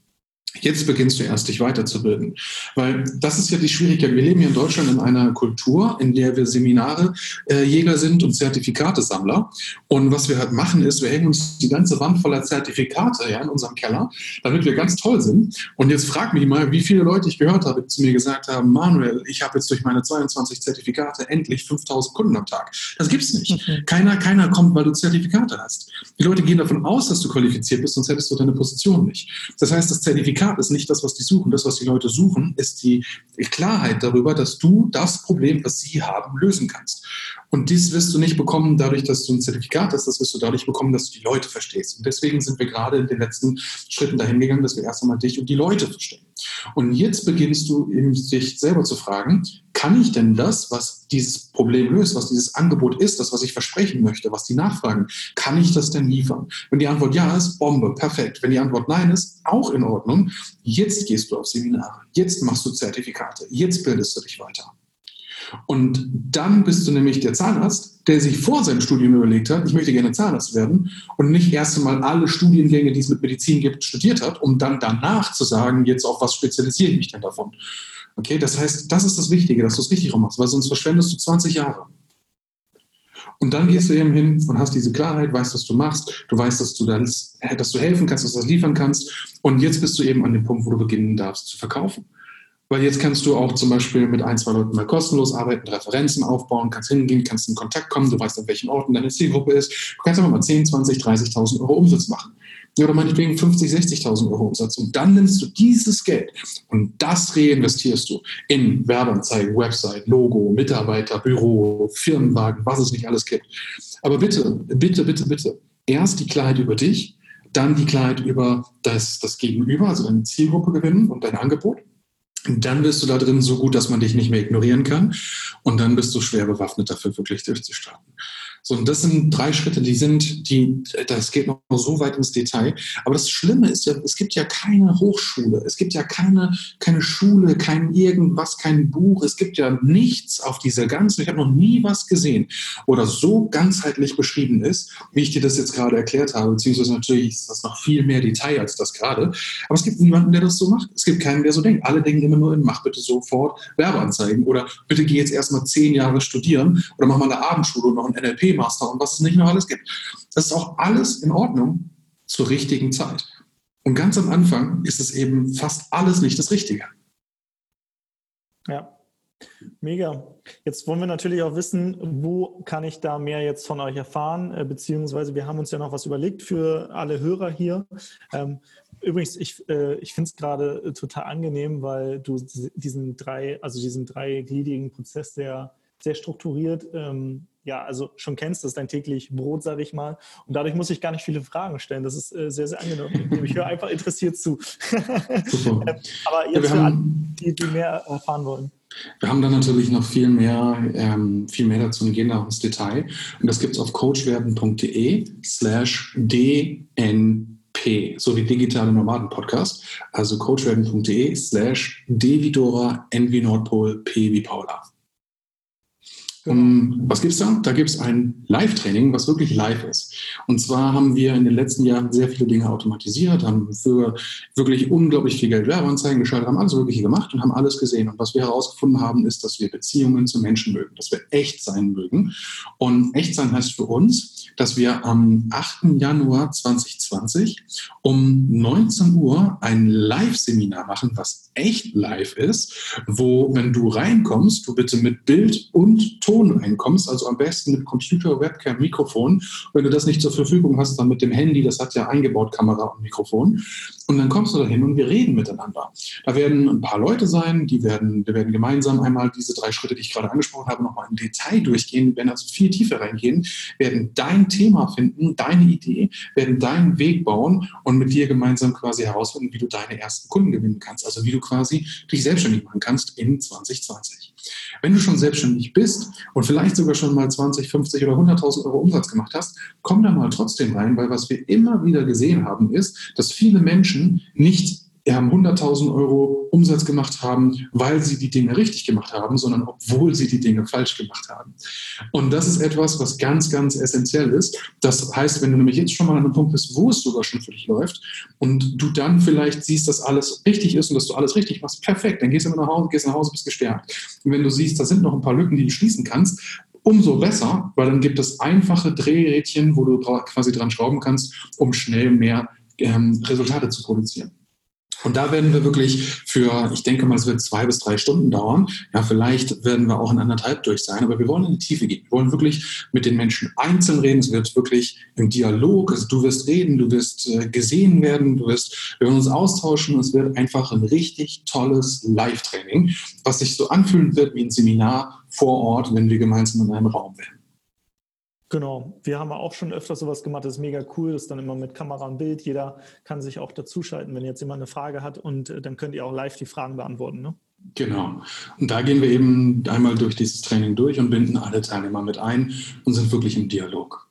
Jetzt beginnst du erst, dich weiterzubilden. Weil das ist ja die Schwierigkeit. Wir leben hier in Deutschland in einer Kultur, in der wir Seminare äh, Jäger sind und Zertifikatesammler. Und was wir halt machen, ist, wir hängen uns die ganze Wand voller Zertifikate ja, in unserem Keller, damit wir ganz toll sind. Und jetzt frag mich mal, wie viele Leute ich gehört habe, die zu mir gesagt haben, Manuel, ich habe jetzt durch meine 22 Zertifikate endlich 5000 Kunden am Tag. Das gibt's nicht. Okay. Keiner, keiner kommt, weil du Zertifikate hast. Die Leute gehen davon aus, dass du qualifiziert bist, sonst hättest du deine Position nicht. Das heißt, das Zertifikat Zertifikat ist nicht das, was die suchen. Das, was die Leute suchen, ist die Klarheit darüber, dass du das Problem, was sie haben, lösen kannst. Und dies wirst du nicht bekommen dadurch, dass du ein Zertifikat hast, das wirst du dadurch bekommen, dass du die Leute verstehst. Und deswegen sind wir gerade in den letzten Schritten dahin gegangen, dass wir erst einmal dich und die Leute verstehen. Und jetzt beginnst du eben dich selber zu fragen, kann ich denn das, was dieses Problem löst, was dieses Angebot ist, das, was ich versprechen möchte, was die nachfragen, kann ich das denn liefern? Wenn die Antwort ja ist, Bombe, perfekt. Wenn die Antwort nein ist, auch in Ordnung. Jetzt gehst du auf Seminare, jetzt machst du Zertifikate, jetzt bildest du dich weiter. Und dann bist du nämlich der Zahnarzt, der sich vor seinem Studium überlegt hat, ich möchte gerne Zahnarzt werden und nicht erst einmal alle Studiengänge, die es mit Medizin gibt, studiert hat, um dann danach zu sagen, jetzt auf was spezialisiere ich mich denn davon. Okay, das heißt, das ist das Wichtige, dass du es richtig machst, weil sonst verschwendest du 20 Jahre. Und dann gehst du eben hin und hast diese Klarheit, weißt, was du machst, du weißt, dass du, dann, dass du helfen kannst, dass du das liefern kannst. Und jetzt bist du eben an dem Punkt, wo du beginnen darfst zu verkaufen. Weil jetzt kannst du auch zum Beispiel mit ein, zwei Leuten mal kostenlos arbeiten, Referenzen aufbauen, kannst hingehen, kannst in Kontakt kommen, du weißt, an welchen Orten deine Zielgruppe ist. Du kannst einfach mal 10, 20, 30.000 Euro Umsatz machen. Oder meinetwegen 50, 60.000 Euro Umsatz. Und dann nimmst du dieses Geld und das reinvestierst du in Werbeanzeigen, Website, Logo, Mitarbeiter, Büro, Firmenwagen, was es nicht alles gibt. Aber bitte, bitte, bitte, bitte, erst die Klarheit über dich, dann die Klarheit über das, das Gegenüber, also deine Zielgruppe gewinnen und dein Angebot dann bist du da drin so gut, dass man dich nicht mehr ignorieren kann. Und dann bist du schwer bewaffnet dafür, wirklich durchzustarten. So, und das sind drei Schritte, die sind, die, das geht noch so weit ins Detail. Aber das Schlimme ist ja, es gibt ja keine Hochschule, es gibt ja keine, keine Schule, kein irgendwas, kein Buch, es gibt ja nichts auf dieser ganzen, ich habe noch nie was gesehen oder so ganzheitlich beschrieben ist, wie ich dir das jetzt gerade erklärt habe, beziehungsweise natürlich ist das noch viel mehr Detail als das gerade. Aber es gibt niemanden, der das so macht. Es gibt keinen, der so denkt. Alle denken immer nur in, mach bitte sofort Werbeanzeigen oder bitte geh jetzt erstmal zehn Jahre studieren oder mach mal eine Abendschule und noch ein NLP Master und was es nicht noch alles gibt. Das ist auch alles in Ordnung zur richtigen Zeit. Und ganz am Anfang ist es eben fast alles nicht das Richtige. Ja, Mega. Jetzt wollen wir natürlich auch wissen, wo kann ich da mehr jetzt von euch erfahren, äh, beziehungsweise wir haben uns ja noch was überlegt für alle Hörer hier. Ähm, übrigens, ich, äh, ich finde es gerade total angenehm, weil du diesen drei, also diesen dreigliedigen Prozess sehr sehr strukturiert. Ähm, ja, also schon kennst, das ist dein täglich Brot, sage ich mal. Und dadurch muss ich gar nicht viele Fragen stellen. Das ist äh, sehr, sehr angenehm. Ich höre einfach interessiert zu. Super. Ähm, aber jetzt ja, für alle, die, die mehr erfahren wollen. Wir haben dann natürlich noch viel mehr, ähm, viel mehr dazu und gehen da ins Detail. Und das gibt es auf coachwerden.de slash DNP, so wie digitale Nomaden Podcast. Also coachwerden.de slash D wie Dora, N wie Nordpol, P wie Paula. Um, was gibt's da? Da gibt es ein Live-Training, was wirklich live ist. Und zwar haben wir in den letzten Jahren sehr viele Dinge automatisiert, haben für wirklich unglaublich viel Geld Werbeanzeigen geschaltet, haben alles Mögliche gemacht und haben alles gesehen. Und was wir herausgefunden haben, ist, dass wir Beziehungen zu Menschen mögen, dass wir echt sein mögen. Und echt sein heißt für uns, dass wir am 8. Januar 2020 um 19 Uhr ein Live-Seminar machen, was echt live ist, wo, wenn du reinkommst, du bitte mit Bild und Ton reinkommst, also am besten mit Computer, Webcam, Mikrofon. Wenn du das nicht zur Verfügung hast, dann mit dem Handy, das hat ja eingebaut Kamera und Mikrofon. Und dann kommst du dahin und wir reden miteinander. Da werden ein paar Leute sein, die werden, wir werden gemeinsam einmal diese drei Schritte, die ich gerade angesprochen habe, nochmal im Detail durchgehen, werden also viel tiefer reingehen, werden dein Thema finden, deine Idee, werden deinen Weg bauen und mit dir gemeinsam quasi herausfinden, wie du deine ersten Kunden gewinnen kannst. Also wie du quasi dich selbstständig machen kannst in 2020. Wenn du schon selbstständig bist und vielleicht sogar schon mal 20, 50 oder 100.000 Euro Umsatz gemacht hast, komm da mal trotzdem rein, weil was wir immer wieder gesehen haben, ist, dass viele Menschen nicht 100.000 Euro Umsatz gemacht haben, weil sie die Dinge richtig gemacht haben, sondern obwohl sie die Dinge falsch gemacht haben. Und das ist etwas, was ganz, ganz essentiell ist. Das heißt, wenn du nämlich jetzt schon mal an einem Punkt bist, wo es sogar schon für dich läuft und du dann vielleicht siehst, dass alles richtig ist und dass du alles richtig machst, perfekt, dann gehst du nach Hause, gehst nach Hause, bist gestärkt. Und wenn du siehst, da sind noch ein paar Lücken, die du schließen kannst, umso besser, weil dann gibt es einfache Drehrädchen, wo du quasi dran schrauben kannst, um schnell mehr ähm, Resultate zu produzieren. Und da werden wir wirklich für, ich denke mal, es wird zwei bis drei Stunden dauern. Ja, vielleicht werden wir auch in anderthalb durch sein, aber wir wollen in die Tiefe gehen. Wir wollen wirklich mit den Menschen einzeln reden. Es wird wirklich im Dialog, also du wirst reden, du wirst äh, gesehen werden, du wirst, wir werden uns austauschen. Es wird einfach ein richtig tolles Live-Training, was sich so anfühlen wird wie ein Seminar vor Ort, wenn wir gemeinsam in einem Raum werden. Genau, wir haben auch schon öfter sowas gemacht, das ist mega cool, das ist dann immer mit Kamera und Bild, jeder kann sich auch dazuschalten, wenn jetzt jemand eine Frage hat und äh, dann könnt ihr auch live die Fragen beantworten. Ne? Genau. Und da gehen wir eben einmal durch dieses Training durch und binden alle Teilnehmer mit ein und sind wirklich im Dialog.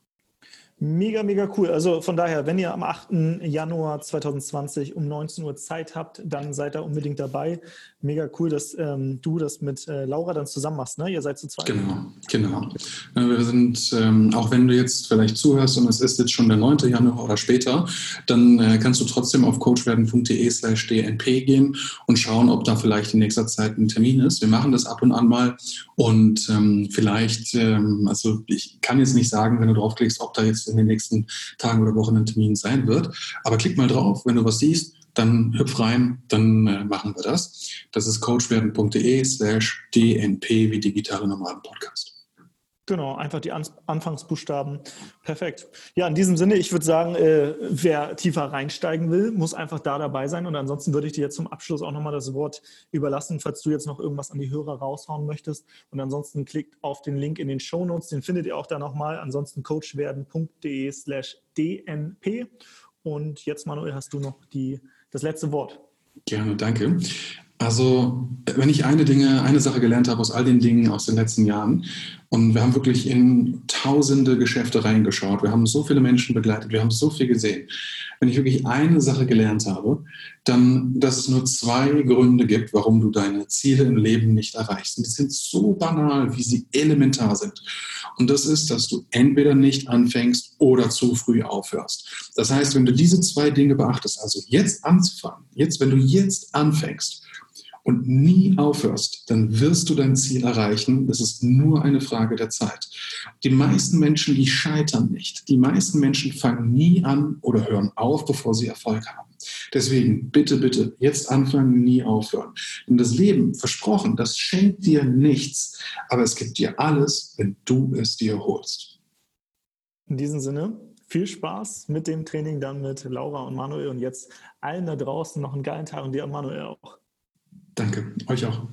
Mega, mega cool. Also von daher, wenn ihr am 8. Januar 2020 um 19 Uhr Zeit habt, dann seid da unbedingt dabei. Mega cool, dass ähm, du das mit äh, Laura dann zusammen machst. Ne? Ihr seid zu zweit. Genau, genau. Wir sind, ähm, auch wenn du jetzt vielleicht zuhörst und es ist jetzt schon der 9. Januar oder später, dann äh, kannst du trotzdem auf coachwerden.de slash dnp gehen und schauen, ob da vielleicht in nächster Zeit ein Termin ist. Wir machen das ab und an mal und ähm, vielleicht, ähm, also ich kann jetzt nicht sagen, wenn du draufklickst, ob da jetzt in den nächsten Tagen oder Wochen ein Termin sein wird. Aber klick mal drauf, wenn du was siehst, dann hüpf rein, dann äh, machen wir das. Das ist coachwerden.de slash dnp wie digitale Nomaden Podcast. Genau, einfach die Anfangsbuchstaben. Perfekt. Ja, in diesem Sinne, ich würde sagen, äh, wer tiefer reinsteigen will, muss einfach da dabei sein. Und ansonsten würde ich dir jetzt zum Abschluss auch nochmal das Wort überlassen, falls du jetzt noch irgendwas an die Hörer raushauen möchtest. Und ansonsten klickt auf den Link in den Show Notes, den findet ihr auch da nochmal. Ansonsten coachwerden.de slash dnp. Und jetzt, Manuel, hast du noch die, das letzte Wort. Gerne, danke. Also, wenn ich eine Dinge, eine Sache gelernt habe aus all den Dingen aus den letzten Jahren, und wir haben wirklich in tausende Geschäfte reingeschaut, wir haben so viele Menschen begleitet, wir haben so viel gesehen. Wenn ich wirklich eine Sache gelernt habe, dann, dass es nur zwei Gründe gibt, warum du deine Ziele im Leben nicht erreichst. Und die sind so banal, wie sie elementar sind. Und das ist, dass du entweder nicht anfängst oder zu früh aufhörst. Das heißt, wenn du diese zwei Dinge beachtest, also jetzt anzufangen, jetzt, wenn du jetzt anfängst, und nie aufhörst, dann wirst du dein Ziel erreichen. Es ist nur eine Frage der Zeit. Die meisten Menschen, die scheitern nicht. Die meisten Menschen fangen nie an oder hören auf, bevor sie Erfolg haben. Deswegen bitte, bitte, jetzt anfangen, nie aufhören. Denn das Leben, versprochen, das schenkt dir nichts, aber es gibt dir alles, wenn du es dir holst. In diesem Sinne, viel Spaß mit dem Training dann mit Laura und Manuel und jetzt allen da draußen noch einen geilen Tag und dir, Manuel, auch. Danke, euch auch.